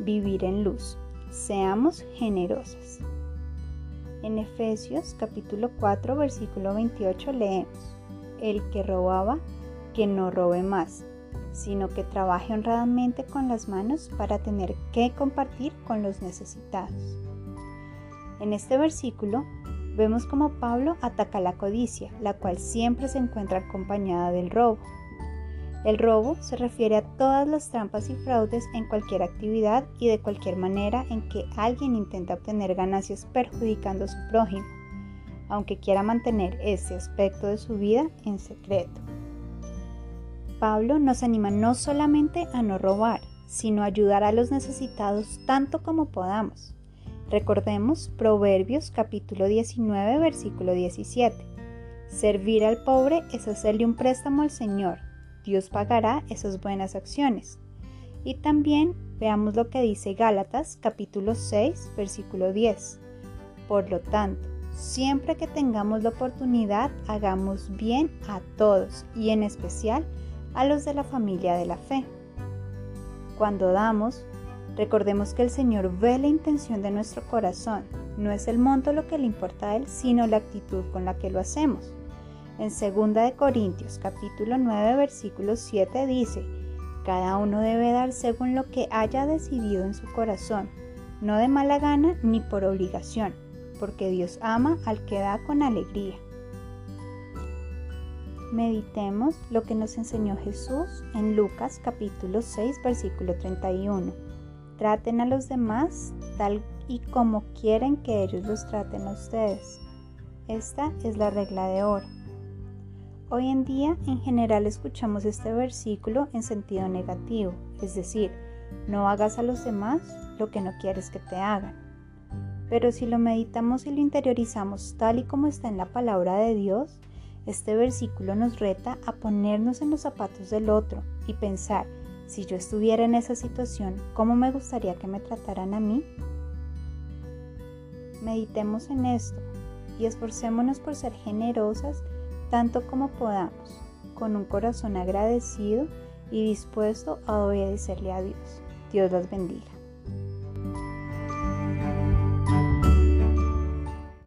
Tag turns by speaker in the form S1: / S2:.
S1: vivir en luz. Seamos generosas. En Efesios capítulo 4 versículo 28 leemos, El que robaba, que no robe más, sino que trabaje honradamente con las manos para tener que compartir con los necesitados. En este versículo vemos como Pablo ataca la codicia, la cual siempre se encuentra acompañada del robo. El robo se refiere a todas las trampas y fraudes en cualquier actividad y de cualquier manera en que alguien intenta obtener ganancias perjudicando a su prójimo, aunque quiera mantener ese aspecto de su vida en secreto. Pablo nos anima no solamente a no robar, sino a ayudar a los necesitados tanto como podamos. Recordemos Proverbios capítulo 19 versículo 17. Servir al pobre es hacerle un préstamo al Señor. Dios pagará esas buenas acciones. Y también veamos lo que dice Gálatas capítulo 6 versículo 10. Por lo tanto, siempre que tengamos la oportunidad, hagamos bien a todos y en especial a los de la familia de la fe. Cuando damos, recordemos que el Señor ve la intención de nuestro corazón. No es el monto lo que le importa a Él, sino la actitud con la que lo hacemos. En 2 de Corintios capítulo 9 versículo 7 dice, cada uno debe dar según lo que haya decidido en su corazón, no de mala gana ni por obligación, porque Dios ama al que da con alegría. Meditemos lo que nos enseñó Jesús en Lucas capítulo 6 versículo 31. Traten a los demás tal y como quieren que ellos los traten a ustedes. Esta es la regla de oro. Hoy en día en general escuchamos este versículo en sentido negativo, es decir, no hagas a los demás lo que no quieres que te hagan. Pero si lo meditamos y lo interiorizamos tal y como está en la palabra de Dios, este versículo nos reta a ponernos en los zapatos del otro y pensar, si yo estuviera en esa situación, ¿cómo me gustaría que me trataran a mí? Meditemos en esto y esforcémonos por ser generosas tanto como podamos, con un corazón agradecido y dispuesto a obedecerle a Dios. Dios las bendiga.